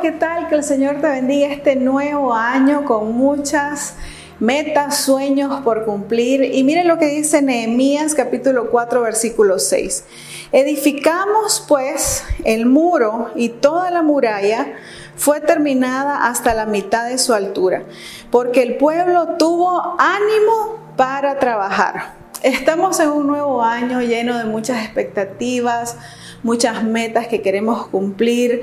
¿qué tal? Que el Señor te bendiga este nuevo año con muchas metas, sueños por cumplir. Y miren lo que dice Nehemías capítulo 4 versículo 6. Edificamos pues el muro y toda la muralla fue terminada hasta la mitad de su altura, porque el pueblo tuvo ánimo para trabajar. Estamos en un nuevo año lleno de muchas expectativas, muchas metas que queremos cumplir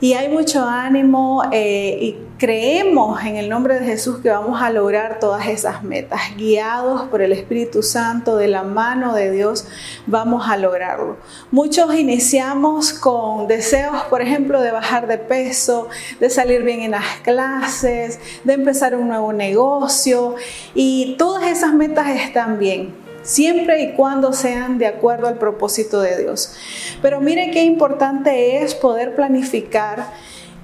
y hay mucho ánimo eh, y creemos en el nombre de Jesús que vamos a lograr todas esas metas. Guiados por el Espíritu Santo, de la mano de Dios, vamos a lograrlo. Muchos iniciamos con deseos, por ejemplo, de bajar de peso, de salir bien en las clases, de empezar un nuevo negocio y todas esas metas están bien siempre y cuando sean de acuerdo al propósito de Dios. Pero mire qué importante es poder planificar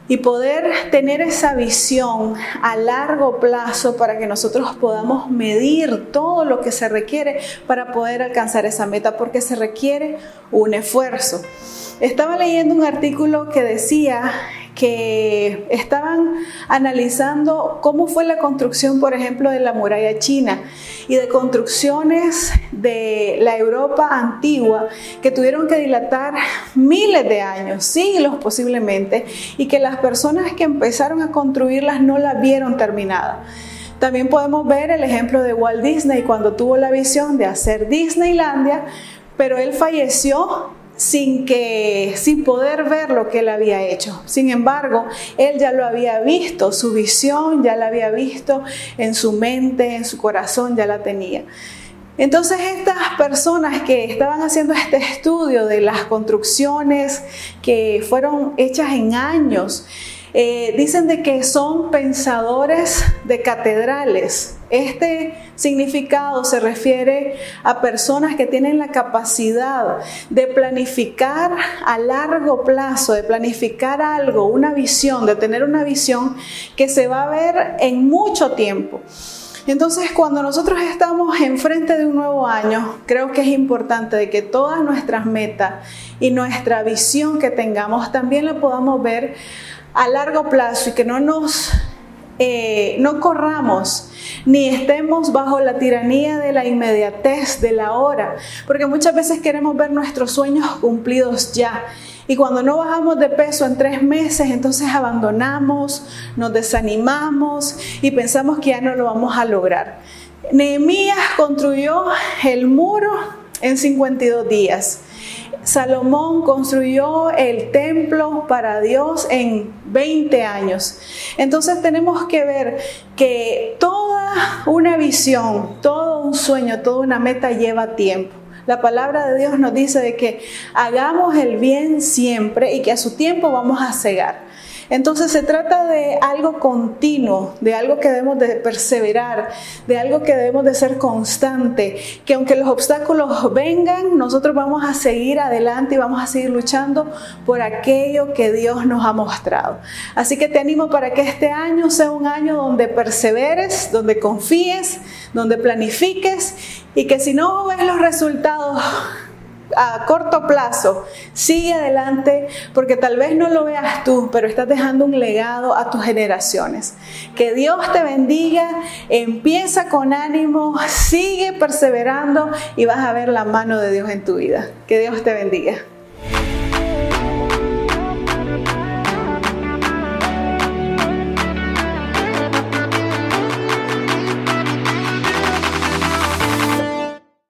y poder tener esa visión a largo plazo para que nosotros podamos medir todo lo que se requiere para poder alcanzar esa meta, porque se requiere un esfuerzo. Estaba leyendo un artículo que decía que estaban analizando cómo fue la construcción, por ejemplo, de la muralla china y de construcciones de la Europa antigua que tuvieron que dilatar miles de años, siglos posiblemente, y que las personas que empezaron a construirlas no la vieron terminada. También podemos ver el ejemplo de Walt Disney cuando tuvo la visión de hacer Disneylandia, pero él falleció sin que sin poder ver lo que él había hecho. Sin embargo, él ya lo había visto, su visión ya la había visto en su mente, en su corazón ya la tenía. Entonces estas personas que estaban haciendo este estudio de las construcciones que fueron hechas en años, eh, dicen de que son pensadores de catedrales. Este significado se refiere a personas que tienen la capacidad de planificar a largo plazo, de planificar algo, una visión, de tener una visión que se va a ver en mucho tiempo. Entonces, cuando nosotros estamos enfrente de un nuevo año, creo que es importante de que todas nuestras metas y nuestra visión que tengamos también la podamos ver a largo plazo y que no nos eh, no corramos ni estemos bajo la tiranía de la inmediatez de la hora, porque muchas veces queremos ver nuestros sueños cumplidos ya. Y cuando no bajamos de peso en tres meses, entonces abandonamos, nos desanimamos y pensamos que ya no lo vamos a lograr. Nehemías construyó el muro en 52 días. Salomón construyó el templo para Dios en 20 años. Entonces tenemos que ver que toda una visión, todo un sueño, toda una meta lleva tiempo. La palabra de Dios nos dice de que hagamos el bien siempre y que a su tiempo vamos a cegar. Entonces se trata de algo continuo, de algo que debemos de perseverar, de algo que debemos de ser constante, que aunque los obstáculos vengan, nosotros vamos a seguir adelante y vamos a seguir luchando por aquello que Dios nos ha mostrado. Así que te animo para que este año sea un año donde perseveres, donde confíes, donde planifiques y que si no ves los resultados a corto plazo, sigue adelante porque tal vez no lo veas tú, pero estás dejando un legado a tus generaciones. Que Dios te bendiga, empieza con ánimo, sigue perseverando y vas a ver la mano de Dios en tu vida. Que Dios te bendiga.